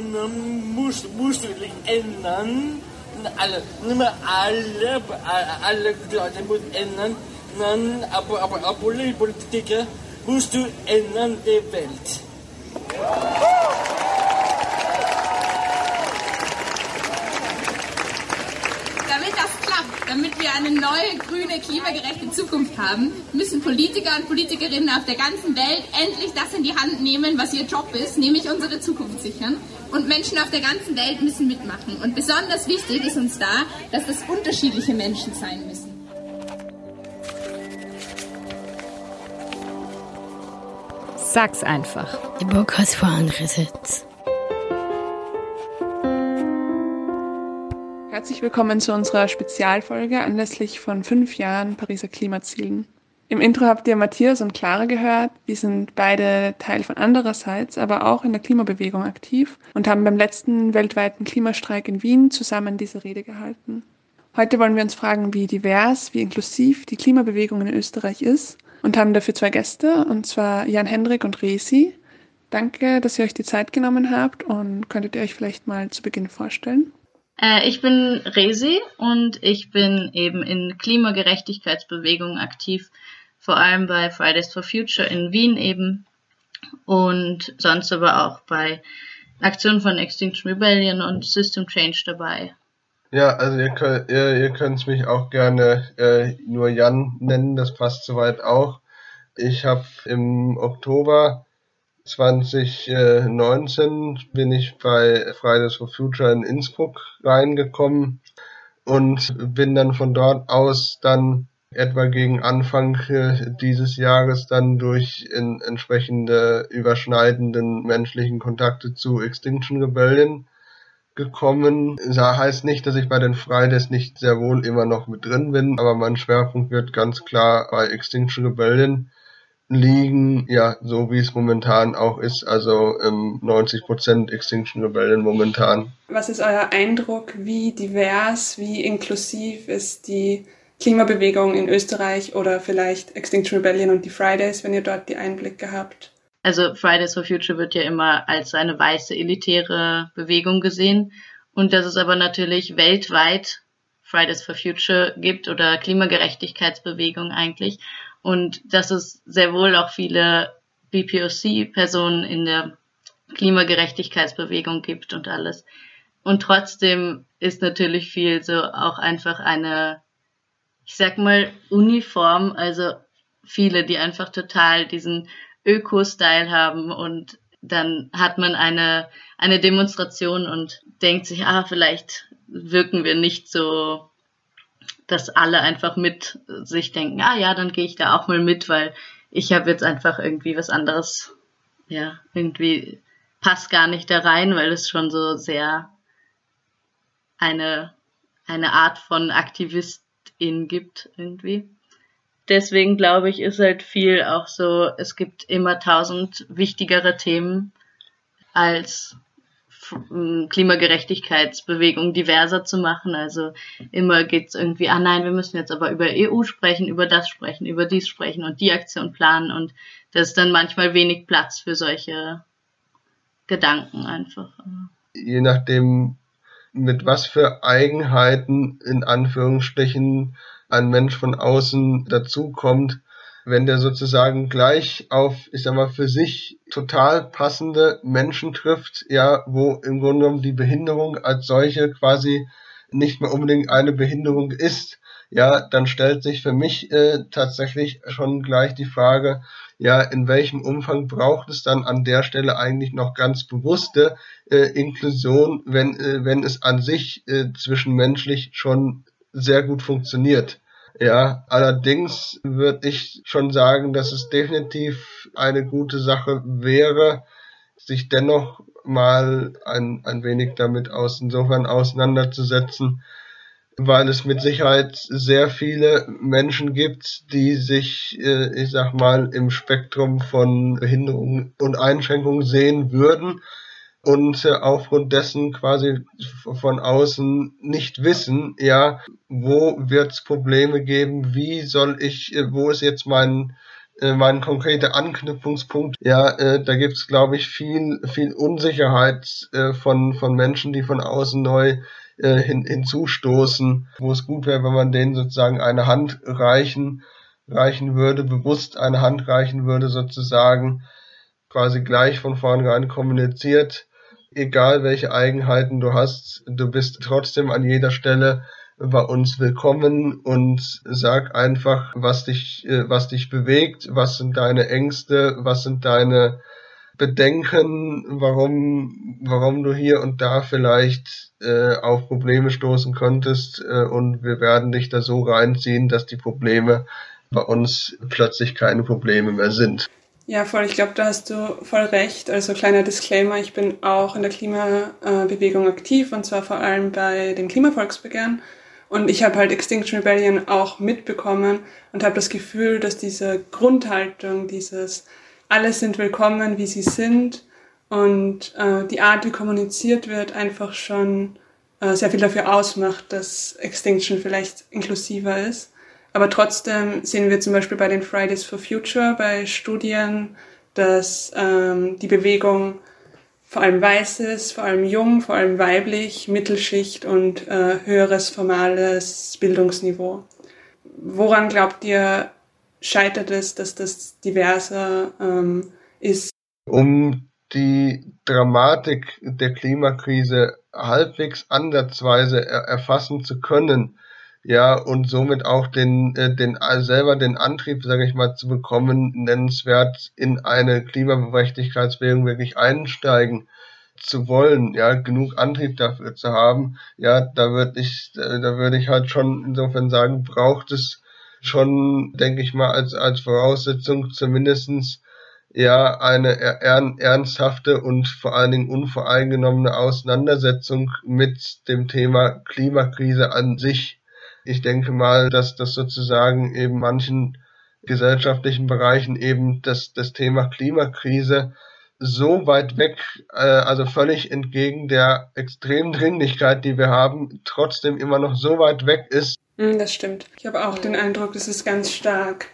musst, musst du dich ändern. Alle, nicht mehr alle, alle Leute muss ändern. Dann, aber, aber, aber Politiker musst du ändern die Welt. Damit wir eine neue, grüne, klimagerechte Zukunft haben, müssen Politiker und Politikerinnen auf der ganzen Welt endlich das in die Hand nehmen, was ihr Job ist, nämlich unsere Zukunft sichern. Und Menschen auf der ganzen Welt müssen mitmachen. Und besonders wichtig ist uns da, dass das unterschiedliche Menschen sein müssen. Sag's einfach. Der Bock hat vor andere Sitz. Herzlich willkommen zu unserer Spezialfolge anlässlich von fünf Jahren Pariser Klimazielen. Im Intro habt ihr Matthias und Clara gehört. Die sind beide Teil von andererseits, aber auch in der Klimabewegung aktiv und haben beim letzten weltweiten Klimastreik in Wien zusammen diese Rede gehalten. Heute wollen wir uns fragen, wie divers, wie inklusiv die Klimabewegung in Österreich ist und haben dafür zwei Gäste, und zwar Jan Hendrik und Resi. Danke, dass ihr euch die Zeit genommen habt und könntet ihr euch vielleicht mal zu Beginn vorstellen? Äh, ich bin Resi und ich bin eben in Klimagerechtigkeitsbewegungen aktiv, vor allem bei Fridays for Future in Wien eben und sonst aber auch bei Aktionen von Extinction Rebellion und System Change dabei. Ja, also ihr könnt, ihr, ihr könnt mich auch gerne äh, nur Jan nennen, das passt soweit auch. Ich habe im Oktober 2019 bin ich bei Fridays for Future in Innsbruck reingekommen und bin dann von dort aus dann etwa gegen Anfang äh, dieses Jahres dann durch entsprechende überschneidenden menschlichen Kontakte zu Extinction Rebellion gekommen. Das heißt nicht, dass ich bei den Fridays nicht sehr wohl immer noch mit drin bin, aber mein Schwerpunkt wird ganz klar bei Extinction Rebellion liegen, ja, so wie es momentan auch ist, also ähm, 90% Extinction Rebellion momentan. Was ist euer Eindruck, wie divers, wie inklusiv ist die Klimabewegung in Österreich oder vielleicht Extinction Rebellion und die Fridays, wenn ihr dort die Einblicke habt? Also Fridays for Future wird ja immer als eine weiße elitäre Bewegung gesehen und dass es aber natürlich weltweit Fridays for Future gibt oder Klimagerechtigkeitsbewegung eigentlich und dass es sehr wohl auch viele BPOC-Personen in der Klimagerechtigkeitsbewegung gibt und alles. Und trotzdem ist natürlich viel so auch einfach eine, ich sag mal, Uniform, also viele, die einfach total diesen Öko-Style haben und dann hat man eine, eine Demonstration und denkt sich, ah, vielleicht wirken wir nicht so dass alle einfach mit sich denken, ah ja, dann gehe ich da auch mal mit, weil ich habe jetzt einfach irgendwie was anderes, ja, irgendwie passt gar nicht da rein, weil es schon so sehr eine, eine Art von Aktivistin gibt irgendwie. Deswegen glaube ich, ist halt viel auch so, es gibt immer tausend wichtigere Themen als Klimagerechtigkeitsbewegung diverser zu machen. Also immer geht's irgendwie, ah nein, wir müssen jetzt aber über EU sprechen, über das sprechen, über dies sprechen und die Aktion planen und das ist dann manchmal wenig Platz für solche Gedanken einfach. Je nachdem, mit was für Eigenheiten in Anführungsstrichen ein Mensch von außen dazukommt, wenn der sozusagen gleich auf, ich sag mal, für sich total passende Menschen trifft, ja, wo im Grunde genommen die Behinderung als solche quasi nicht mehr unbedingt eine Behinderung ist, ja, dann stellt sich für mich äh, tatsächlich schon gleich die Frage, ja, in welchem Umfang braucht es dann an der Stelle eigentlich noch ganz bewusste äh, Inklusion, wenn, äh, wenn es an sich äh, zwischenmenschlich schon sehr gut funktioniert. Ja, allerdings würde ich schon sagen, dass es definitiv eine gute Sache wäre, sich dennoch mal ein, ein wenig damit aus, insofern auseinanderzusetzen, weil es mit Sicherheit sehr viele Menschen gibt, die sich, äh, ich sag mal, im Spektrum von Behinderungen und Einschränkungen sehen würden und äh, aufgrund dessen quasi von außen nicht wissen, ja, wo wird es Probleme geben, wie soll ich, äh, wo ist jetzt mein äh, mein konkreter Anknüpfungspunkt. Ja, da gibt's glaube ich, viel, viel Unsicherheit von, von Menschen, die von außen neu hin, hinzustoßen, wo es gut wäre, wenn man denen sozusagen eine Hand reichen, reichen würde, bewusst eine Hand reichen würde, sozusagen quasi gleich von vornherein kommuniziert, egal welche Eigenheiten du hast, du bist trotzdem an jeder Stelle bei uns willkommen und sag einfach, was dich, äh, was dich bewegt, was sind deine Ängste, was sind deine Bedenken, warum, warum du hier und da vielleicht äh, auf Probleme stoßen könntest äh, und wir werden dich da so reinziehen, dass die Probleme bei uns plötzlich keine Probleme mehr sind. Ja, voll. Ich glaube, da hast du voll recht. Also kleiner Disclaimer, ich bin auch in der Klimabewegung aktiv und zwar vor allem bei dem Klimavolksbegehren. Und ich habe halt Extinction Rebellion auch mitbekommen und habe das Gefühl, dass diese Grundhaltung, dieses alle sind willkommen, wie sie sind und äh, die Art, wie kommuniziert wird, einfach schon äh, sehr viel dafür ausmacht, dass Extinction vielleicht inklusiver ist. Aber trotzdem sehen wir zum Beispiel bei den Fridays for Future, bei Studien, dass ähm, die Bewegung vor allem weiß ist, vor allem jung, vor allem weiblich, Mittelschicht und äh, höheres formales Bildungsniveau. Woran glaubt ihr, scheitert es, dass das diverser ähm, ist? Um die Dramatik der Klimakrise halbwegs ansatzweise erfassen zu können, ja, und somit auch den, äh, den äh, selber den Antrieb, sage ich mal, zu bekommen, nennenswert in eine Klimaberechtigkeitsbewegung wirklich einsteigen zu wollen, ja, genug Antrieb dafür zu haben, ja, da würde ich, da würde ich halt schon insofern sagen, braucht es schon, denke ich mal, als, als Voraussetzung zumindestens ja eine ernsthafte und vor allen Dingen unvoreingenommene Auseinandersetzung mit dem Thema Klimakrise an sich ich denke mal, dass das sozusagen eben manchen gesellschaftlichen Bereichen eben das, das Thema Klimakrise so weit weg, äh, also völlig entgegen der extremen Dringlichkeit, die wir haben, trotzdem immer noch so weit weg ist. Hm, das stimmt. Ich habe auch den Eindruck, dass es ganz stark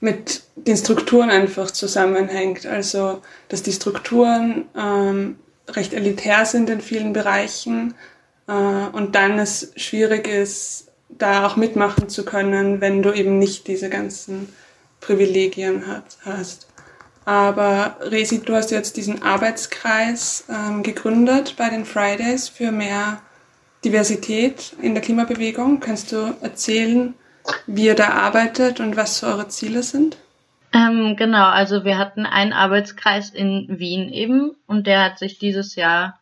mit den Strukturen einfach zusammenhängt. Also, dass die Strukturen ähm, recht elitär sind in vielen Bereichen äh, und dann es schwierig ist, da auch mitmachen zu können, wenn du eben nicht diese ganzen Privilegien hat, hast. Aber Resi, du hast jetzt diesen Arbeitskreis ähm, gegründet bei den Fridays für mehr Diversität in der Klimabewegung. Kannst du erzählen, wie ihr da arbeitet und was so eure Ziele sind? Ähm, genau, also wir hatten einen Arbeitskreis in Wien eben und der hat sich dieses Jahr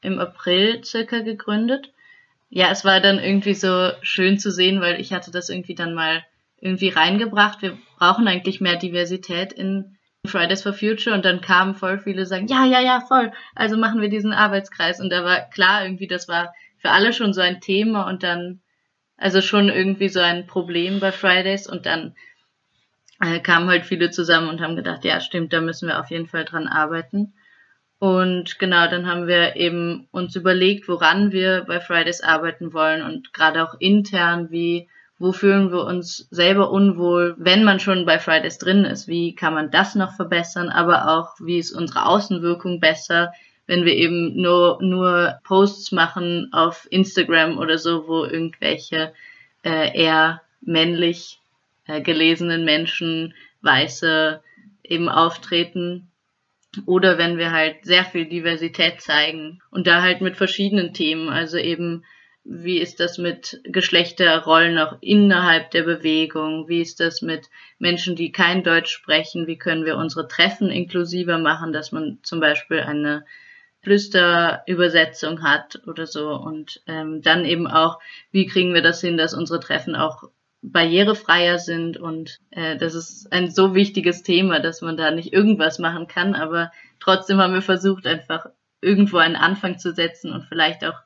im April circa gegründet ja, es war dann irgendwie so schön zu sehen, weil ich hatte das irgendwie dann mal irgendwie reingebracht. Wir brauchen eigentlich mehr Diversität in Fridays for Future und dann kamen voll viele sagen, ja, ja, ja, voll, also machen wir diesen Arbeitskreis und da war klar irgendwie, das war für alle schon so ein Thema und dann, also schon irgendwie so ein Problem bei Fridays und dann äh, kamen halt viele zusammen und haben gedacht, ja, stimmt, da müssen wir auf jeden Fall dran arbeiten. Und genau, dann haben wir eben uns überlegt, woran wir bei Fridays arbeiten wollen und gerade auch intern, wie, wo fühlen wir uns selber unwohl, wenn man schon bei Fridays drin ist, wie kann man das noch verbessern, aber auch, wie ist unsere Außenwirkung besser, wenn wir eben nur, nur Posts machen auf Instagram oder so, wo irgendwelche äh, eher männlich äh, gelesenen Menschen, Weiße eben auftreten oder wenn wir halt sehr viel Diversität zeigen und da halt mit verschiedenen Themen, also eben wie ist das mit Geschlechterrollen auch innerhalb der Bewegung? Wie ist das mit Menschen, die kein Deutsch sprechen? Wie können wir unsere Treffen inklusiver machen, dass man zum Beispiel eine Flüsterübersetzung hat oder so? Und ähm, dann eben auch, wie kriegen wir das hin, dass unsere Treffen auch barrierefreier sind und äh, das ist ein so wichtiges Thema, dass man da nicht irgendwas machen kann, aber trotzdem haben wir versucht, einfach irgendwo einen Anfang zu setzen und vielleicht auch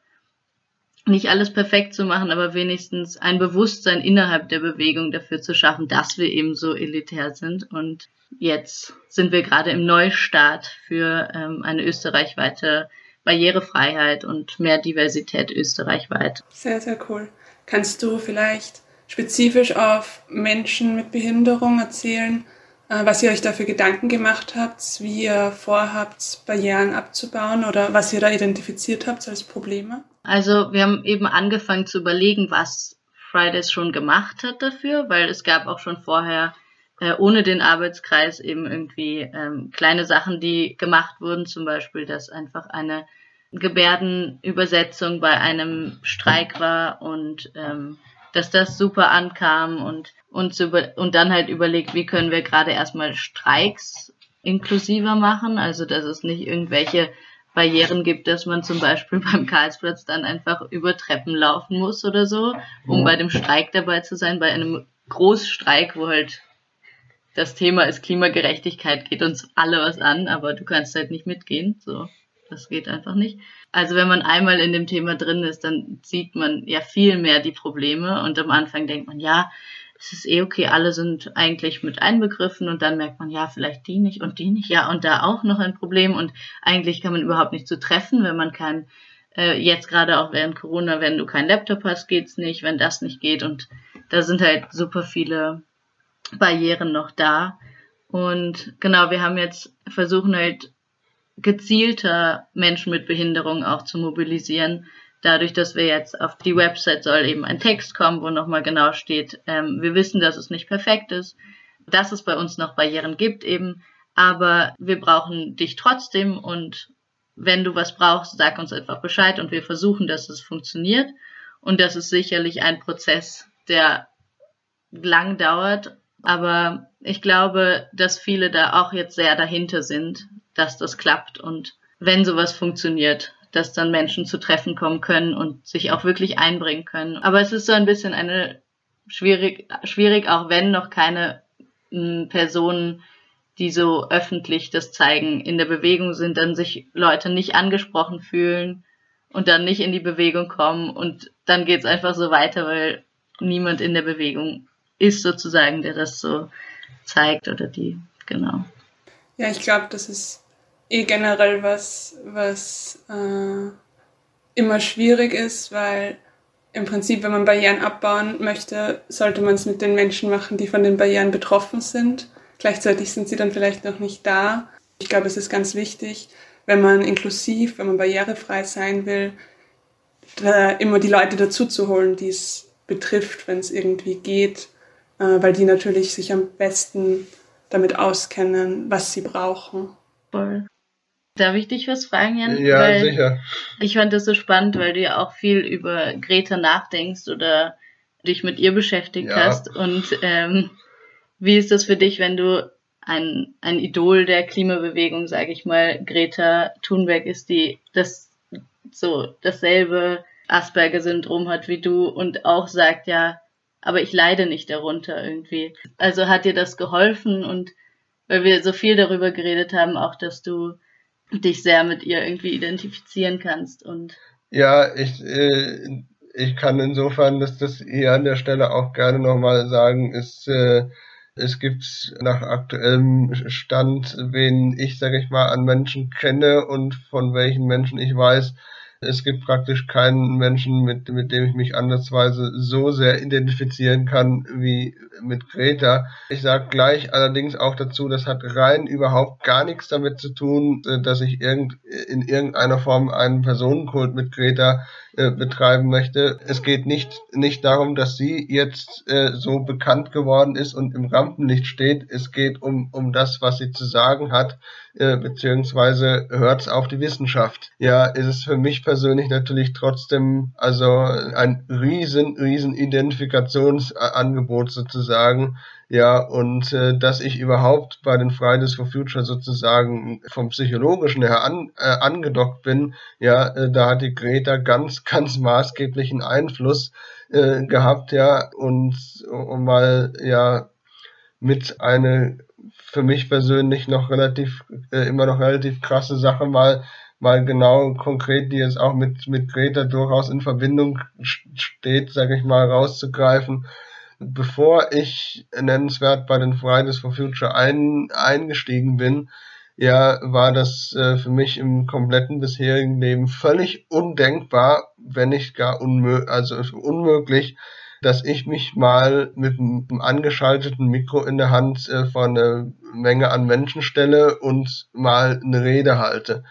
nicht alles perfekt zu machen, aber wenigstens ein Bewusstsein innerhalb der Bewegung dafür zu schaffen, dass wir eben so elitär sind. Und jetzt sind wir gerade im Neustart für ähm, eine österreichweite Barrierefreiheit und mehr Diversität österreichweit. Sehr, sehr cool. Kannst du vielleicht spezifisch auf Menschen mit Behinderung erzählen, äh, was ihr euch dafür Gedanken gemacht habt, wie ihr vorhabt, Barrieren abzubauen oder was ihr da identifiziert habt als Probleme? Also wir haben eben angefangen zu überlegen, was Fridays schon gemacht hat dafür, weil es gab auch schon vorher äh, ohne den Arbeitskreis eben irgendwie ähm, kleine Sachen, die gemacht wurden, zum Beispiel, dass einfach eine Gebärdenübersetzung bei einem Streik war und ähm, dass das super ankam und und, über, und dann halt überlegt, wie können wir gerade erstmal Streiks inklusiver machen, also dass es nicht irgendwelche Barrieren gibt, dass man zum Beispiel beim Karlsplatz dann einfach über Treppen laufen muss oder so, um bei dem Streik dabei zu sein, bei einem Großstreik, wo halt das Thema ist Klimagerechtigkeit, geht uns alle was an, aber du kannst halt nicht mitgehen, so. Das geht einfach nicht. Also wenn man einmal in dem Thema drin ist, dann sieht man ja viel mehr die Probleme und am Anfang denkt man, ja, es ist eh okay, alle sind eigentlich mit einbegriffen und dann merkt man, ja, vielleicht die nicht und die nicht, ja, und da auch noch ein Problem und eigentlich kann man überhaupt nicht zu so treffen, wenn man kein, äh, jetzt gerade auch während Corona, wenn du keinen Laptop hast, geht's nicht, wenn das nicht geht und da sind halt super viele Barrieren noch da. Und genau, wir haben jetzt versuchen halt gezielter Menschen mit Behinderung auch zu mobilisieren, dadurch, dass wir jetzt auf die Website soll eben ein Text kommen, wo nochmal genau steht, ähm, wir wissen, dass es nicht perfekt ist, dass es bei uns noch Barrieren gibt eben, aber wir brauchen dich trotzdem und wenn du was brauchst, sag uns einfach Bescheid und wir versuchen, dass es funktioniert. Und das ist sicherlich ein Prozess, der lang dauert, aber ich glaube, dass viele da auch jetzt sehr dahinter sind, dass das klappt und wenn sowas funktioniert, dass dann Menschen zu Treffen kommen können und sich auch wirklich einbringen können. Aber es ist so ein bisschen eine schwierig, schwierig, auch wenn noch keine hm, Personen, die so öffentlich das zeigen, in der Bewegung sind, dann sich Leute nicht angesprochen fühlen und dann nicht in die Bewegung kommen und dann geht's einfach so weiter, weil niemand in der Bewegung ist sozusagen, der das so zeigt oder die, genau. Ja, ich glaube, das ist eh generell was, was äh, immer schwierig ist, weil im Prinzip, wenn man Barrieren abbauen möchte, sollte man es mit den Menschen machen, die von den Barrieren betroffen sind. Gleichzeitig sind sie dann vielleicht noch nicht da. Ich glaube, es ist ganz wichtig, wenn man inklusiv, wenn man barrierefrei sein will, immer die Leute dazu zu holen, die es betrifft, wenn es irgendwie geht, äh, weil die natürlich sich am besten damit auskennen, was sie brauchen. Voll. Darf ich dich was fragen, Jan? Ja, weil sicher. Ich fand das so spannend, weil du ja auch viel über Greta nachdenkst oder dich mit ihr beschäftigt ja. hast. Und ähm, wie ist das für dich, wenn du ein, ein Idol der Klimabewegung, sage ich mal, Greta Thunberg ist, die das so dasselbe Asperger-Syndrom hat wie du und auch sagt, ja, aber ich leide nicht darunter irgendwie. Also hat dir das geholfen und weil wir so viel darüber geredet haben, auch dass du dich sehr mit ihr irgendwie identifizieren kannst und ja, ich äh, ich kann insofern, dass das hier an der Stelle auch gerne nochmal sagen, ist äh, es gibt nach aktuellem Stand, wen ich, sage ich mal, an Menschen kenne und von welchen Menschen ich weiß, es gibt praktisch keinen Menschen, mit, mit dem ich mich andersweise so sehr identifizieren kann wie mit Greta. Ich sage gleich allerdings auch dazu, das hat rein überhaupt gar nichts damit zu tun, äh, dass ich irgend, in irgendeiner Form einen Personenkult mit Greta äh, betreiben möchte. Es geht nicht, nicht darum, dass sie jetzt äh, so bekannt geworden ist und im Rampenlicht steht. Es geht um, um das, was sie zu sagen hat, äh, beziehungsweise hört es auch die Wissenschaft. Ja, ist es für mich persönlich natürlich trotzdem also ein riesen, riesen Identifikationsangebot sozusagen, ja, und äh, dass ich überhaupt bei den Fridays for Future sozusagen vom Psychologischen her an, äh, angedockt bin, ja, äh, da hat die Greta ganz, ganz maßgeblichen Einfluss äh, gehabt, ja, und um mal, ja, mit eine für mich persönlich noch relativ, äh, immer noch relativ krasse Sache mal, mal genau konkret, die jetzt auch mit, mit Greta durchaus in Verbindung steht, sage ich mal, rauszugreifen. Bevor ich nennenswert bei den Fridays for Future ein, eingestiegen bin, ja, war das äh, für mich im kompletten bisherigen Leben völlig undenkbar, wenn nicht gar unmö also unmöglich, dass ich mich mal mit einem angeschalteten Mikro in der Hand äh, vor eine Menge an Menschen stelle und mal eine Rede halte.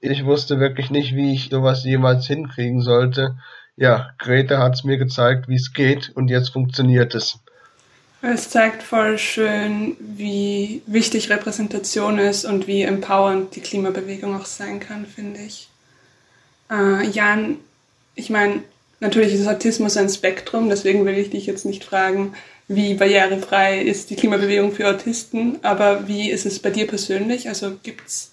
Ich wusste wirklich nicht, wie ich sowas jemals hinkriegen sollte. Ja, Grete hat es mir gezeigt, wie es geht und jetzt funktioniert es. Es zeigt voll schön, wie wichtig Repräsentation ist und wie empowernd die Klimabewegung auch sein kann, finde ich. Äh, Jan, ich meine, natürlich ist Autismus ein Spektrum, deswegen will ich dich jetzt nicht fragen, wie barrierefrei ist die Klimabewegung für Autisten, aber wie ist es bei dir persönlich? Also gibt es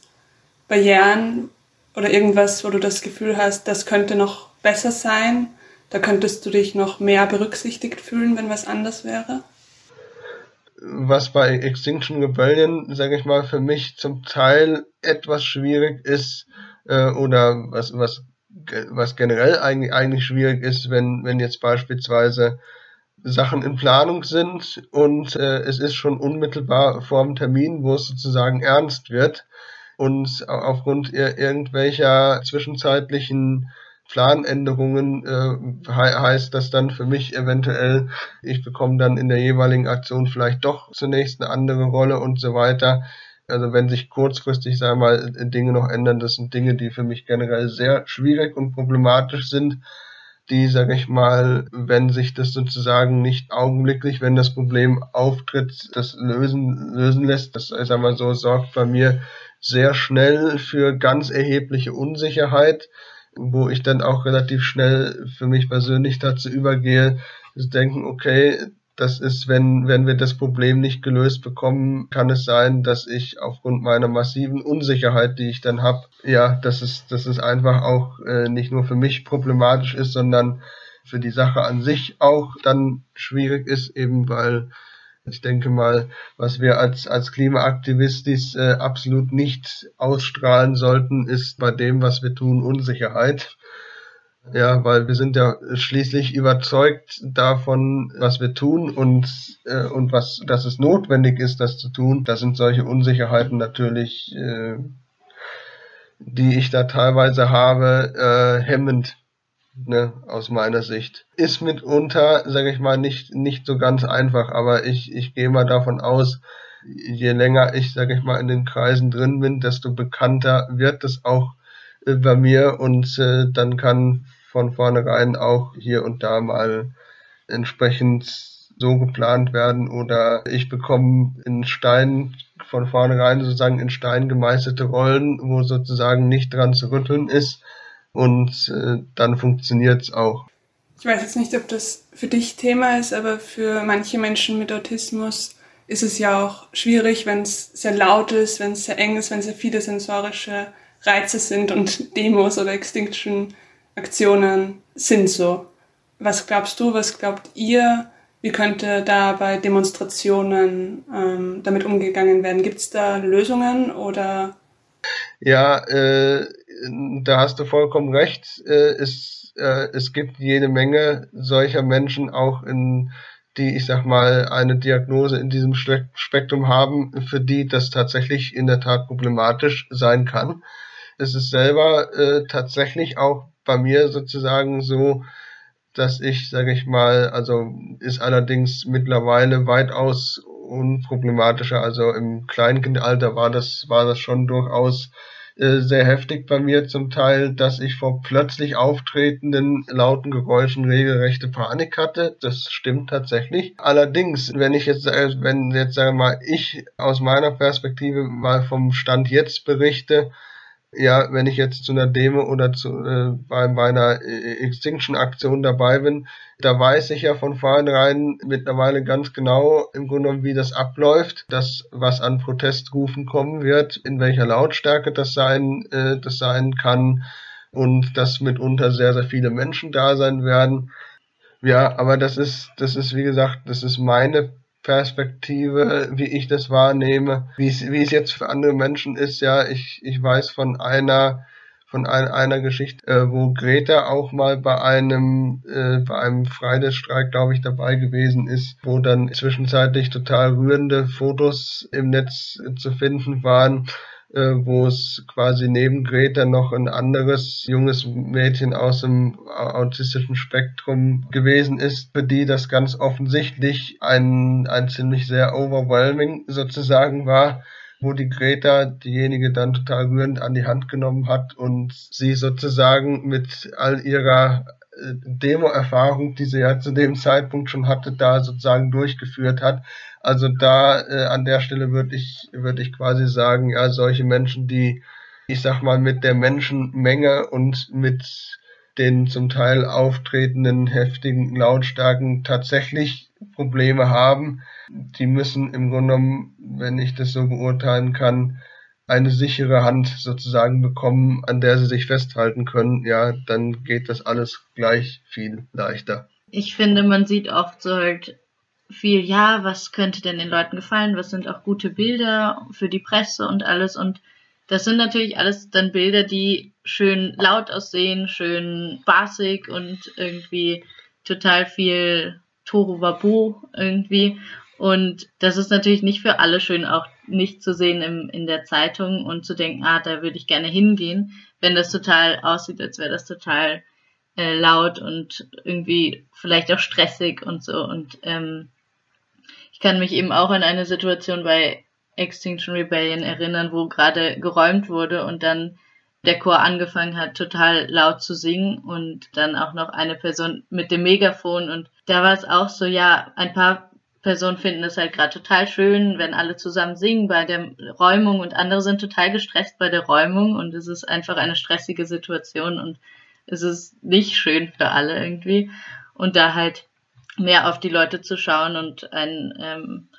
Barrieren oder irgendwas, wo du das Gefühl hast, das könnte noch besser sein? Da könntest du dich noch mehr berücksichtigt fühlen, wenn was anders wäre? was bei Extinction Rebellion, sage ich mal, für mich zum Teil etwas schwierig ist äh, oder was was was generell eigentlich, eigentlich schwierig ist, wenn wenn jetzt beispielsweise Sachen in Planung sind und äh, es ist schon unmittelbar vor dem Termin, wo es sozusagen ernst wird und aufgrund ir irgendwelcher zwischenzeitlichen Planänderungen äh, he heißt das dann für mich eventuell, ich bekomme dann in der jeweiligen Aktion vielleicht doch zunächst eine andere Rolle und so weiter. Also wenn sich kurzfristig, sagen wir mal, Dinge noch ändern, das sind Dinge, die für mich generell sehr schwierig und problematisch sind, die, sage ich mal, wenn sich das sozusagen nicht augenblicklich, wenn das Problem auftritt, das lösen, lösen lässt, das, ich sag mal so, sorgt bei mir sehr schnell für ganz erhebliche Unsicherheit wo ich dann auch relativ schnell für mich persönlich dazu übergehe, zu denken, okay, das ist, wenn, wenn wir das Problem nicht gelöst bekommen, kann es sein, dass ich aufgrund meiner massiven Unsicherheit, die ich dann habe, ja, dass es, dass es einfach auch äh, nicht nur für mich problematisch ist, sondern für die Sache an sich auch dann schwierig ist, eben weil ich denke mal, was wir als, als Klimaaktivistis äh, absolut nicht ausstrahlen sollten, ist bei dem, was wir tun, Unsicherheit. Ja, weil wir sind ja schließlich überzeugt davon, was wir tun und, äh, und was, dass es notwendig ist, das zu tun. Da sind solche Unsicherheiten natürlich, äh, die ich da teilweise habe, äh, hemmend ne, aus meiner Sicht. Ist mitunter, sage ich mal, nicht, nicht so ganz einfach, aber ich, ich gehe mal davon aus, je länger ich, sage ich mal, in den Kreisen drin bin, desto bekannter wird es auch bei mir und äh, dann kann von vornherein auch hier und da mal entsprechend so geplant werden oder ich bekomme in Stein von vornherein sozusagen in Stein gemeißelte Rollen, wo sozusagen nicht dran zu rütteln ist und äh, dann funktioniert es auch. Ich weiß jetzt nicht, ob das für dich Thema ist, aber für manche Menschen mit Autismus ist es ja auch schwierig, wenn es sehr laut ist, wenn es sehr eng ist, wenn sehr viele sensorische Reize sind und Demos oder Extinction-Aktionen sind so. Was glaubst du, was glaubt ihr, wie könnte da bei Demonstrationen ähm, damit umgegangen werden? Gibt es da Lösungen oder? Ja, äh, da hast du vollkommen recht. Äh, es, äh, es gibt jede Menge solcher Menschen auch in die, ich sag mal, eine Diagnose in diesem Spektrum haben, für die das tatsächlich in der Tat problematisch sein kann. Es ist selber äh, tatsächlich auch bei mir sozusagen so, dass ich, sage ich mal, also ist allerdings mittlerweile weitaus unproblematischer. Also im Kleinkindalter war das, war das schon durchaus äh, sehr heftig bei mir zum Teil, dass ich vor plötzlich auftretenden lauten Geräuschen regelrechte Panik hatte. Das stimmt tatsächlich. Allerdings, wenn ich jetzt, äh, wenn jetzt sagen wir mal, ich aus meiner Perspektive mal vom Stand jetzt berichte, ja, wenn ich jetzt zu einer Demo oder zu, äh, bei meiner äh, Extinction-Aktion dabei bin, da weiß ich ja von vornherein mittlerweile ganz genau im Grunde genommen, wie das abläuft, das, was an Protestrufen kommen wird, in welcher Lautstärke das sein, äh, das sein kann und dass mitunter sehr, sehr viele Menschen da sein werden. Ja, aber das ist, das ist, wie gesagt, das ist meine Perspektive, wie ich das wahrnehme, wie es, jetzt für andere Menschen ist. Ja, ich, ich weiß von einer von ein, einer Geschichte, äh, wo Greta auch mal bei einem äh, bei einem Fridays-Streik, glaube ich, dabei gewesen ist, wo dann zwischenzeitlich total rührende Fotos im Netz zu finden waren, äh, wo es quasi neben Greta noch ein anderes junges Mädchen aus dem autistischen Spektrum gewesen ist, für die das ganz offensichtlich ein, ein ziemlich sehr overwhelming sozusagen war wo die Greta diejenige dann total rührend an die Hand genommen hat und sie sozusagen mit all ihrer äh, Demo-Erfahrung, die sie ja zu dem Zeitpunkt schon hatte, da sozusagen durchgeführt hat. Also da äh, an der Stelle würde ich würde ich quasi sagen, ja, solche Menschen, die ich sag mal mit der Menschenmenge und mit den zum Teil auftretenden heftigen Lautstärken tatsächlich Probleme haben, die müssen im Grunde genommen, wenn ich das so beurteilen kann, eine sichere Hand sozusagen bekommen, an der sie sich festhalten können, ja, dann geht das alles gleich viel leichter. Ich finde, man sieht oft so halt viel, ja, was könnte denn den Leuten gefallen, was sind auch gute Bilder für die Presse und alles und das sind natürlich alles dann Bilder, die schön laut aussehen, schön spaßig und irgendwie total viel Toru Wabu irgendwie. Und das ist natürlich nicht für alle schön, auch nicht zu sehen im, in der Zeitung und zu denken, ah, da würde ich gerne hingehen, wenn das total aussieht, als wäre das total äh, laut und irgendwie vielleicht auch stressig und so. Und ähm, ich kann mich eben auch an eine Situation bei Extinction Rebellion erinnern, wo gerade geräumt wurde und dann der Chor angefangen hat, total laut zu singen und dann auch noch eine Person mit dem Megafon und da war es auch so, ja, ein paar Personen finden es halt gerade total schön, wenn alle zusammen singen bei der Räumung und andere sind total gestresst bei der Räumung und es ist einfach eine stressige Situation und es ist nicht schön für alle irgendwie. Und da halt mehr auf die Leute zu schauen und ein ähm,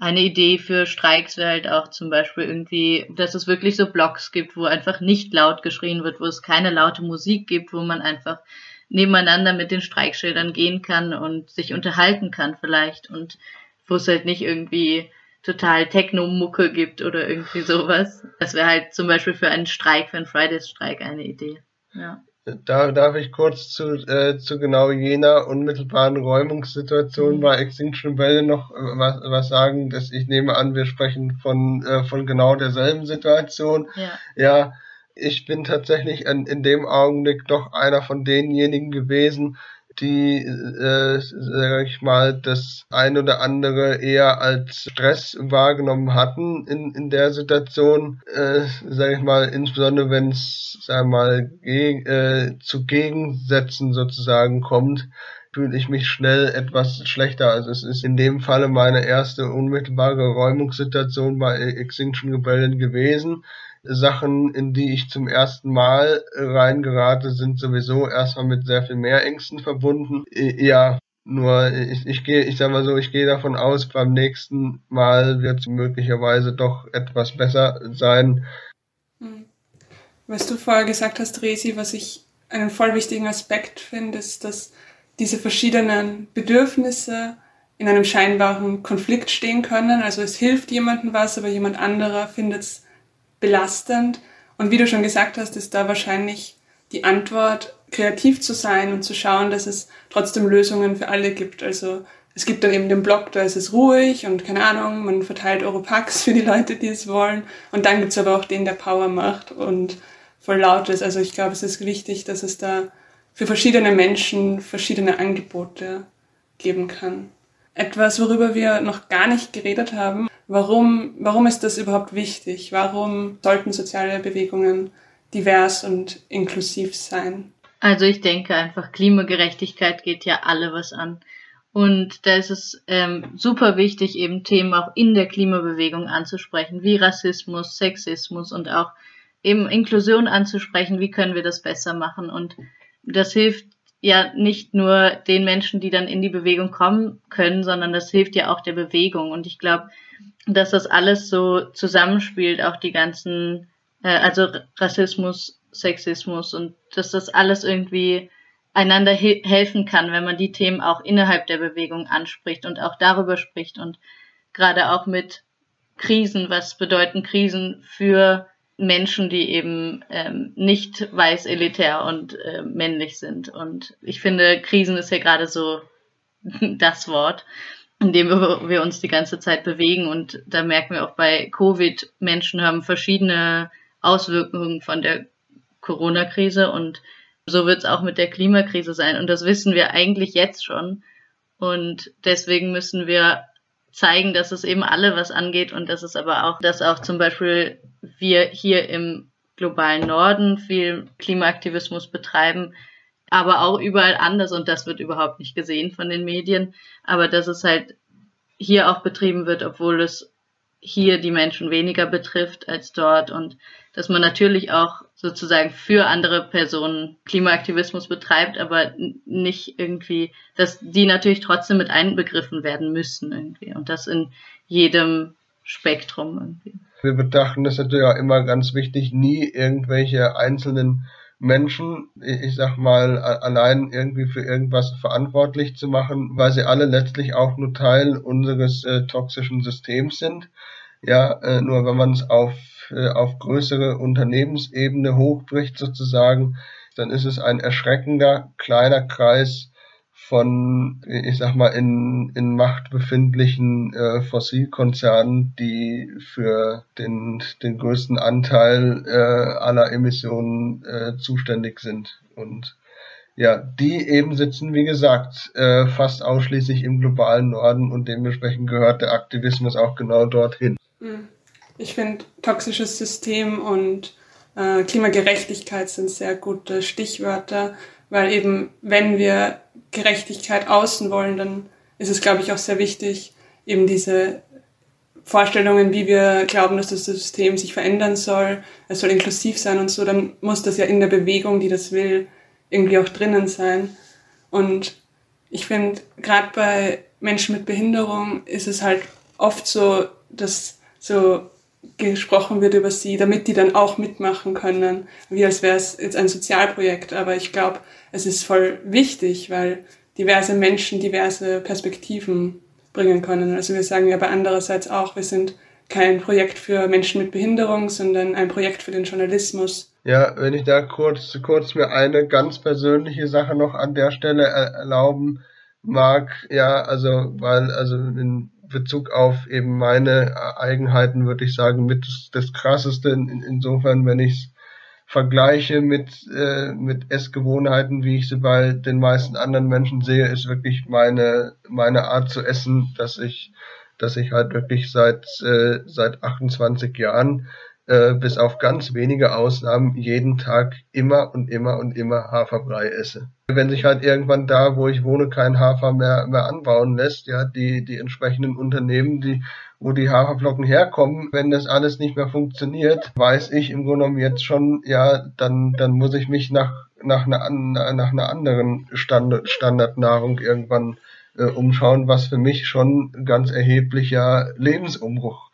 eine Idee für Streiks wäre halt auch zum Beispiel irgendwie, dass es wirklich so Blogs gibt, wo einfach nicht laut geschrien wird, wo es keine laute Musik gibt, wo man einfach nebeneinander mit den Streikschildern gehen kann und sich unterhalten kann vielleicht und wo es halt nicht irgendwie total Techno-Mucke gibt oder irgendwie sowas. Das wäre halt zum Beispiel für einen Streik, für einen Fridays-Streik eine Idee. Ja. Da darf ich kurz zu, äh, zu genau jener unmittelbaren Räumungssituation mhm. bei Extinction Rebellion noch äh, was, was sagen, dass ich nehme an, wir sprechen von, äh, von genau derselben Situation. Ja. ja ich bin tatsächlich in, in dem Augenblick doch einer von denjenigen gewesen, die, äh, sag ich mal, das ein oder andere eher als Stress wahrgenommen hatten in, in der Situation, äh, sag ich mal, insbesondere wenn es, sag mal, ge äh, zu Gegensätzen sozusagen kommt, fühle ich mich schnell etwas schlechter. Also es ist in dem Falle meine erste unmittelbare Räumungssituation bei Extinction Rebellion gewesen. Sachen, in die ich zum ersten Mal reingerate, sind sowieso erstmal mit sehr viel mehr Ängsten verbunden. Ja, nur ich, ich gehe, ich sag mal so, ich gehe davon aus, beim nächsten Mal wird es möglicherweise doch etwas besser sein. Hm. Was du vorher gesagt hast, Resi, was ich einen voll wichtigen Aspekt finde, ist, dass diese verschiedenen Bedürfnisse in einem scheinbaren Konflikt stehen können. Also es hilft jemandem was, aber jemand anderer findet es belastend. Und wie du schon gesagt hast, ist da wahrscheinlich die Antwort, kreativ zu sein und zu schauen, dass es trotzdem Lösungen für alle gibt. Also es gibt dann eben den Blog, da ist es ruhig und keine Ahnung, man verteilt Europacks für die Leute, die es wollen. Und dann gibt's aber auch den, der Power macht und voll laut ist. Also ich glaube, es ist wichtig, dass es da für verschiedene Menschen verschiedene Angebote geben kann. Etwas, worüber wir noch gar nicht geredet haben, Warum, warum ist das überhaupt wichtig? Warum sollten soziale Bewegungen divers und inklusiv sein? Also ich denke einfach, Klimagerechtigkeit geht ja alle was an. Und da ist es ähm, super wichtig, eben Themen auch in der Klimabewegung anzusprechen, wie Rassismus, Sexismus und auch eben Inklusion anzusprechen, wie können wir das besser machen. Und das hilft ja nicht nur den Menschen, die dann in die Bewegung kommen können, sondern das hilft ja auch der Bewegung. Und ich glaube, dass das alles so zusammenspielt, auch die ganzen, äh, also Rassismus, Sexismus und dass das alles irgendwie einander he helfen kann, wenn man die Themen auch innerhalb der Bewegung anspricht und auch darüber spricht und gerade auch mit Krisen, was bedeuten Krisen für Menschen, die eben ähm, nicht weiß, elitär und äh, männlich sind. Und ich finde, Krisen ist ja gerade so das Wort. in dem wir uns die ganze Zeit bewegen. Und da merken wir auch bei Covid, Menschen haben verschiedene Auswirkungen von der Corona-Krise und so wird es auch mit der Klimakrise sein. Und das wissen wir eigentlich jetzt schon. Und deswegen müssen wir zeigen, dass es eben alle was angeht und dass es aber auch, dass auch zum Beispiel wir hier im globalen Norden viel Klimaaktivismus betreiben, aber auch überall anders und das wird überhaupt nicht gesehen von den Medien, aber dass es halt hier auch betrieben wird, obwohl es hier die Menschen weniger betrifft als dort und dass man natürlich auch sozusagen für andere Personen Klimaaktivismus betreibt, aber nicht irgendwie, dass die natürlich trotzdem mit einbegriffen werden müssen irgendwie und das in jedem Spektrum irgendwie. Wir betrachten das natürlich auch immer ganz wichtig, nie irgendwelche einzelnen Menschen, ich sag mal, allein irgendwie für irgendwas verantwortlich zu machen, weil sie alle letztlich auch nur Teil unseres äh, toxischen Systems sind. Ja, äh, nur wenn man es auf, auf größere Unternehmensebene hochbricht sozusagen, dann ist es ein erschreckender kleiner Kreis von, ich sag mal, in, in Macht befindlichen äh, Fossilkonzernen, die für den, den größten Anteil äh, aller Emissionen äh, zuständig sind. Und ja, die eben sitzen, wie gesagt, äh, fast ausschließlich im globalen Norden und dementsprechend gehört der Aktivismus auch genau dorthin. Hm. Ich finde, toxisches System und äh, Klimagerechtigkeit sind sehr gute Stichwörter, weil eben, wenn wir Gerechtigkeit außen wollen, dann ist es, glaube ich, auch sehr wichtig, eben diese Vorstellungen, wie wir glauben, dass das System sich verändern soll, es soll inklusiv sein und so, dann muss das ja in der Bewegung, die das will, irgendwie auch drinnen sein. Und ich finde, gerade bei Menschen mit Behinderung ist es halt oft so, dass so gesprochen wird über sie, damit die dann auch mitmachen können, wie als wäre es jetzt ein Sozialprojekt. Aber ich glaube, es ist voll wichtig, weil diverse Menschen diverse Perspektiven bringen können. Also wir sagen ja aber andererseits auch, wir sind kein Projekt für Menschen mit Behinderung, sondern ein Projekt für den Journalismus. Ja, wenn ich da kurz, kurz mir eine ganz persönliche Sache noch an der Stelle erlauben mag, ja, also, weil, also in Bezug auf eben meine Eigenheiten würde ich sagen, mit das, das krasseste in, insofern, wenn ich es vergleiche mit, äh, mit Essgewohnheiten, wie ich sie bei den meisten anderen Menschen sehe, ist wirklich meine, meine Art zu essen, dass ich, dass ich halt wirklich seit, äh, seit 28 Jahren äh, bis auf ganz wenige Ausnahmen jeden Tag immer und immer und immer Haferbrei esse. Wenn sich halt irgendwann da, wo ich wohne, kein Hafer mehr, mehr anbauen lässt, ja, die, die entsprechenden Unternehmen, die, wo die Haferflocken herkommen, wenn das alles nicht mehr funktioniert, weiß ich im Grunde genommen jetzt schon, ja, dann, dann muss ich mich nach, nach einer, nach einer anderen Standard, Standardnahrung irgendwann äh, umschauen, was für mich schon ganz erheblicher Lebensumbruch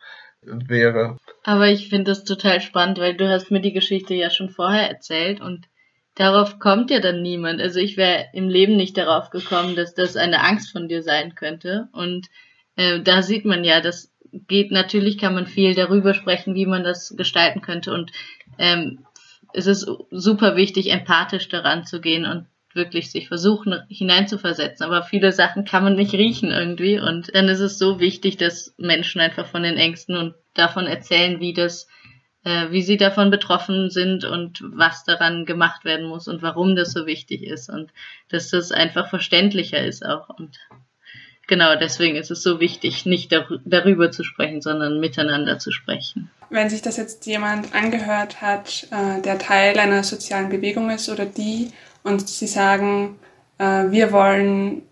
wäre. Aber ich finde das total spannend, weil du hast mir die Geschichte ja schon vorher erzählt und darauf kommt ja dann niemand. Also ich wäre im Leben nicht darauf gekommen, dass das eine Angst von dir sein könnte. Und äh, da sieht man ja, das geht natürlich, kann man viel darüber sprechen, wie man das gestalten könnte. Und ähm, es ist super wichtig, empathisch daran zu gehen und wirklich sich versuchen hineinzuversetzen. Aber viele Sachen kann man nicht riechen irgendwie. Und dann ist es so wichtig, dass Menschen einfach von den Ängsten und davon erzählen, wie das, äh, wie sie davon betroffen sind und was daran gemacht werden muss und warum das so wichtig ist und dass das einfach verständlicher ist auch. Und genau deswegen ist es so wichtig, nicht dar darüber zu sprechen, sondern miteinander zu sprechen. Wenn sich das jetzt jemand angehört hat, äh, der Teil einer sozialen Bewegung ist oder die und sie sagen, äh, wir wollen,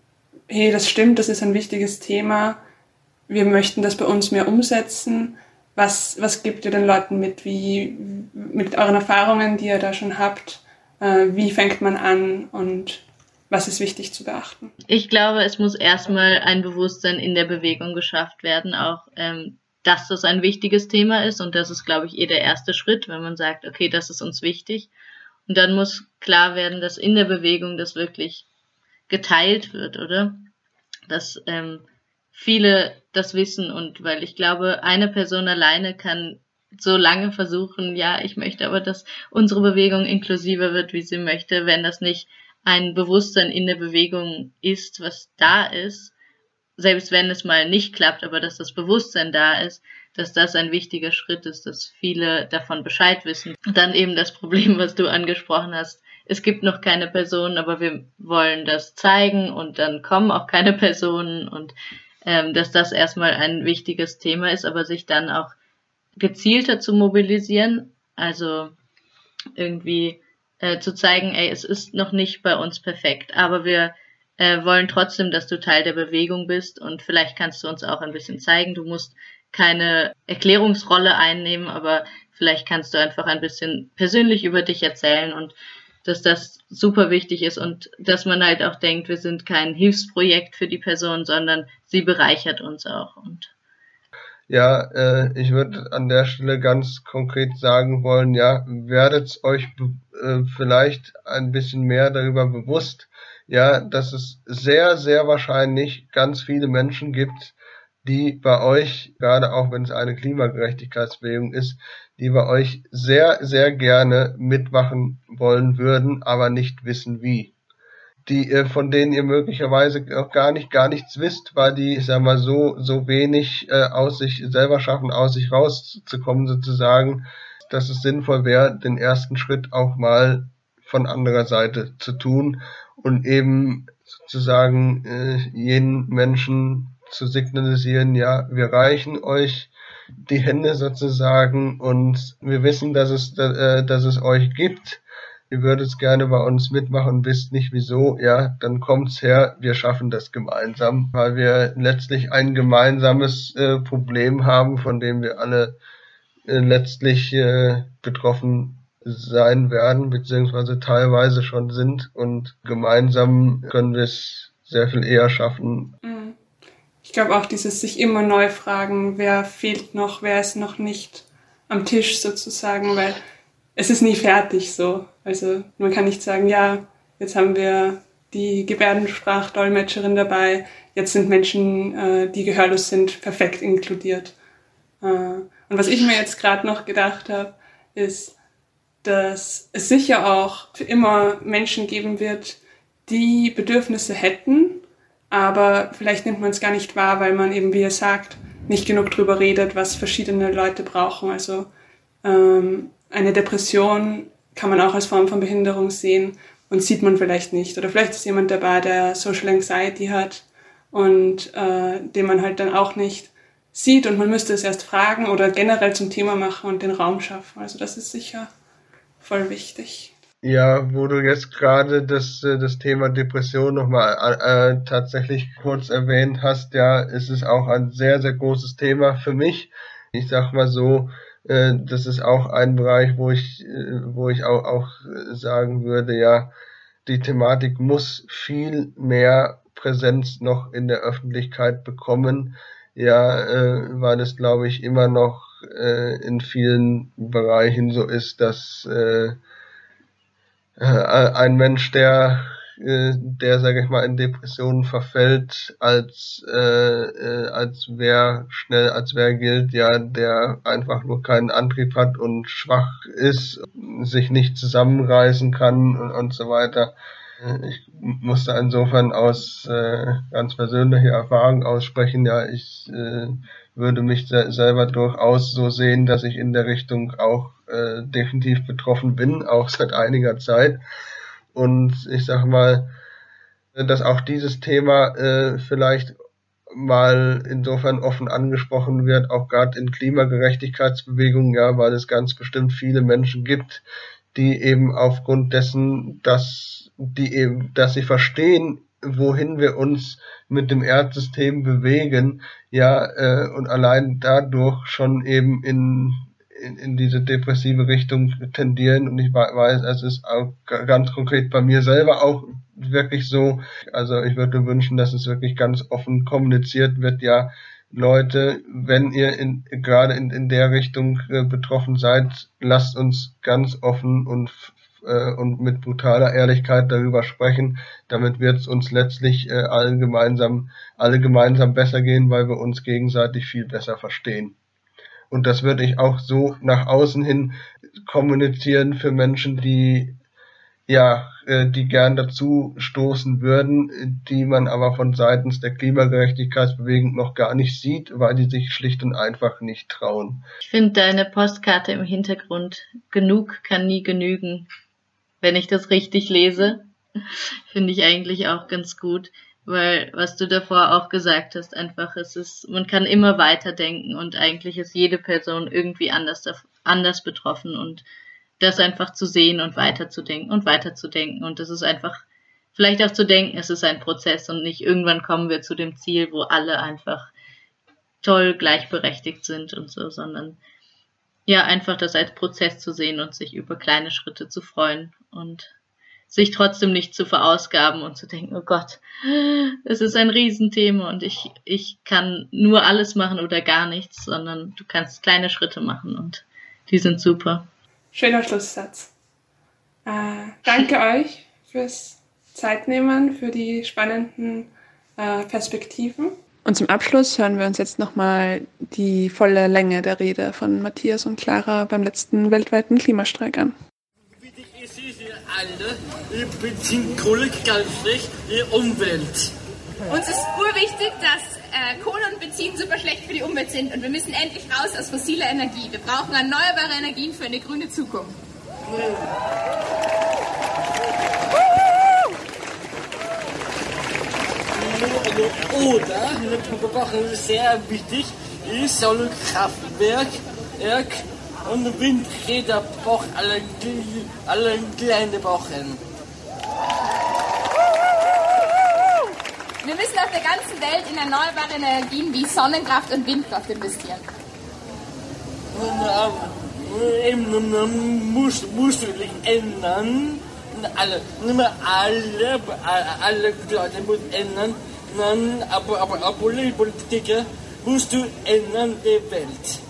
hey, das stimmt, das ist ein wichtiges Thema, wir möchten das bei uns mehr umsetzen. Was, was gebt ihr den Leuten mit? Wie, mit euren Erfahrungen, die ihr da schon habt, äh, wie fängt man an und was ist wichtig zu beachten? Ich glaube, es muss erstmal ein Bewusstsein in der Bewegung geschafft werden, auch ähm, dass das ein wichtiges Thema ist und das ist, glaube ich, eh der erste Schritt, wenn man sagt, okay, das ist uns wichtig. Und dann muss klar werden, dass in der Bewegung das wirklich geteilt wird, oder? Dass ähm, viele das wissen und weil ich glaube, eine Person alleine kann so lange versuchen, ja, ich möchte aber, dass unsere Bewegung inklusiver wird, wie sie möchte, wenn das nicht ein Bewusstsein in der Bewegung ist, was da ist selbst wenn es mal nicht klappt, aber dass das Bewusstsein da ist, dass das ein wichtiger Schritt ist, dass viele davon Bescheid wissen. Dann eben das Problem, was du angesprochen hast. Es gibt noch keine Personen, aber wir wollen das zeigen und dann kommen auch keine Personen und ähm, dass das erstmal ein wichtiges Thema ist, aber sich dann auch gezielter zu mobilisieren, also irgendwie äh, zu zeigen, ey, es ist noch nicht bei uns perfekt, aber wir äh, wollen trotzdem, dass du Teil der Bewegung bist und vielleicht kannst du uns auch ein bisschen zeigen. Du musst keine Erklärungsrolle einnehmen, aber vielleicht kannst du einfach ein bisschen persönlich über dich erzählen und dass das super wichtig ist und dass man halt auch denkt, wir sind kein Hilfsprojekt für die Person, sondern sie bereichert uns auch und ja, äh, ich würde an der Stelle ganz konkret sagen wollen, ja, werdet euch äh, vielleicht ein bisschen mehr darüber bewusst, ja, dass es sehr, sehr wahrscheinlich ganz viele Menschen gibt, die bei euch, gerade auch wenn es eine Klimagerechtigkeitsbewegung ist, die bei euch sehr, sehr gerne mitmachen wollen würden, aber nicht wissen wie. Die, äh, von denen ihr möglicherweise auch gar nicht, gar nichts wisst, weil die, ich sag mal, so, so wenig äh, aus sich selber schaffen, aus sich rauszukommen sozusagen, dass es sinnvoll wäre, den ersten Schritt auch mal von anderer Seite zu tun und eben sozusagen äh, jenen Menschen zu signalisieren, ja, wir reichen euch die Hände sozusagen und wir wissen, dass es, äh, dass es euch gibt. Ihr würdet gerne bei uns mitmachen, wisst nicht wieso, ja, dann kommt's her, wir schaffen das gemeinsam, weil wir letztlich ein gemeinsames äh, Problem haben, von dem wir alle äh, letztlich äh, betroffen sein werden, beziehungsweise teilweise schon sind und gemeinsam können wir es sehr viel eher schaffen. Mhm. Ich glaube auch dieses sich immer neu fragen, wer fehlt noch, wer ist noch nicht am Tisch sozusagen, weil es ist nie fertig so. Also man kann nicht sagen, ja, jetzt haben wir die Gebärdensprachdolmetscherin dabei, jetzt sind Menschen, äh, die gehörlos sind, perfekt inkludiert. Äh, und was ich mir jetzt gerade noch gedacht habe, ist, dass es sicher auch für immer Menschen geben wird, die Bedürfnisse hätten, aber vielleicht nimmt man es gar nicht wahr, weil man eben, wie ihr sagt, nicht genug drüber redet, was verschiedene Leute brauchen. Also ähm, eine Depression kann man auch als Form von Behinderung sehen und sieht man vielleicht nicht. Oder vielleicht ist jemand dabei, der Social Anxiety hat und äh, den man halt dann auch nicht sieht und man müsste es erst fragen oder generell zum Thema machen und den Raum schaffen. Also das ist sicher voll wichtig. Ja, wo du jetzt gerade das, äh, das Thema Depression nochmal äh, äh, tatsächlich kurz erwähnt hast, ja, ist es auch ein sehr, sehr großes Thema für mich. Ich sag mal so, äh, das ist auch ein Bereich, wo ich, äh, wo ich auch, auch sagen würde, ja, die Thematik muss viel mehr Präsenz noch in der Öffentlichkeit bekommen, ja, äh, weil es glaube ich immer noch äh, in vielen Bereichen so ist, dass äh, ein Mensch, der äh, der, sage ich mal, in Depressionen verfällt, als äh, äh, als wer schnell, als wer gilt, ja, der einfach nur keinen Antrieb hat und schwach ist, sich nicht zusammenreißen kann und, und so weiter. Äh, ich musste insofern aus äh, ganz persönlicher Erfahrung aussprechen, ja, ich äh, würde mich selber durchaus so sehen, dass ich in der Richtung auch äh, definitiv betroffen bin, auch seit einiger Zeit. Und ich sage mal, dass auch dieses Thema äh, vielleicht mal insofern offen angesprochen wird, auch gerade in Klimagerechtigkeitsbewegungen, ja, weil es ganz bestimmt viele Menschen gibt, die eben aufgrund dessen, dass die eben, dass sie verstehen, wohin wir uns mit dem Erdsystem bewegen, ja, äh, und allein dadurch schon eben in, in, in diese depressive Richtung tendieren. Und ich weiß, es ist auch ganz konkret bei mir selber auch wirklich so. Also ich würde wünschen, dass es wirklich ganz offen kommuniziert wird, ja, Leute, wenn ihr in, gerade in, in der Richtung äh, betroffen seid, lasst uns ganz offen und äh, und mit brutaler Ehrlichkeit darüber sprechen. Damit wird es uns letztlich äh, allen gemeinsam, alle gemeinsam besser gehen, weil wir uns gegenseitig viel besser verstehen. Und das würde ich auch so nach außen hin kommunizieren für Menschen, die ja, äh, die gern dazu stoßen würden, die man aber von seitens der Klimagerechtigkeitsbewegung noch gar nicht sieht, weil die sich schlicht und einfach nicht trauen. Ich finde deine Postkarte im Hintergrund genug kann nie genügen. Wenn ich das richtig lese, finde ich eigentlich auch ganz gut, weil was du davor auch gesagt hast, einfach es ist, man kann immer weiterdenken und eigentlich ist jede Person irgendwie anders, anders betroffen und das einfach zu sehen und weiterzudenken und weiterzudenken. Und das ist einfach, vielleicht auch zu denken, es ist ein Prozess und nicht irgendwann kommen wir zu dem Ziel, wo alle einfach toll gleichberechtigt sind und so, sondern ja, einfach das als Prozess zu sehen und sich über kleine Schritte zu freuen und sich trotzdem nicht zu verausgaben und zu denken, oh Gott, es ist ein Riesenthema und ich, ich kann nur alles machen oder gar nichts, sondern du kannst kleine Schritte machen und die sind super. Schöner Schlusssatz. Äh, danke euch fürs Zeitnehmen, für die spannenden äh, Perspektiven. Und zum Abschluss hören wir uns jetzt nochmal die volle Länge der Rede von Matthias und Clara beim letzten weltweiten Klimastreik an. Alle, ich beziehen Kohle ganz schlecht, die Umwelt. Uns ist urwichtig, dass äh, Kohle und Benzin super schlecht für die Umwelt sind und wir müssen endlich raus aus fossiler Energie. Wir brauchen erneuerbare Energien für eine grüne Zukunft. Oder, wir brauchen sehr wichtig, ist so ein Kraftwerk und Windräder braucht alle, alle kleine Wochen. Wir müssen auf der ganzen Welt in erneuerbare Energien wie Sonnenkraft und Windkraft investieren. Eben muss, muss sich ändern. Alle, nicht mehr alle, alle Leute müssen ändern. Dann, aber, aber, aber Politiker musst du ändern die Welt.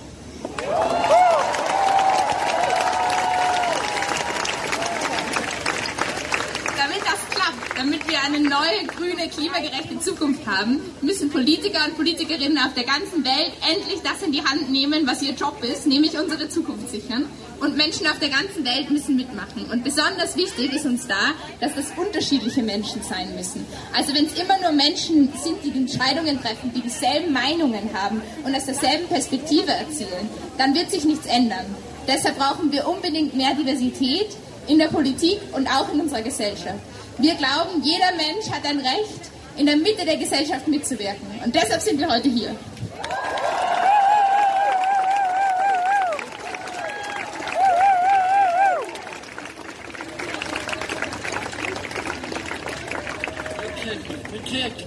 Damit wir eine neue, grüne, klimagerechte Zukunft haben, müssen Politiker und Politikerinnen auf der ganzen Welt endlich das in die Hand nehmen, was ihr Job ist, nämlich unsere Zukunft sichern. Und Menschen auf der ganzen Welt müssen mitmachen. Und besonders wichtig ist uns da, dass das unterschiedliche Menschen sein müssen. Also wenn es immer nur Menschen sind, die Entscheidungen treffen, die dieselben Meinungen haben und aus derselben Perspektive erzählen, dann wird sich nichts ändern. Deshalb brauchen wir unbedingt mehr Diversität in der Politik und auch in unserer Gesellschaft. Wir glauben, jeder Mensch hat ein Recht, in der Mitte der Gesellschaft mitzuwirken. Und deshalb sind wir heute hier.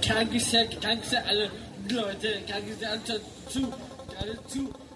Danke sehr, danke sehr alle Leute, danke sehr zu, zu hören.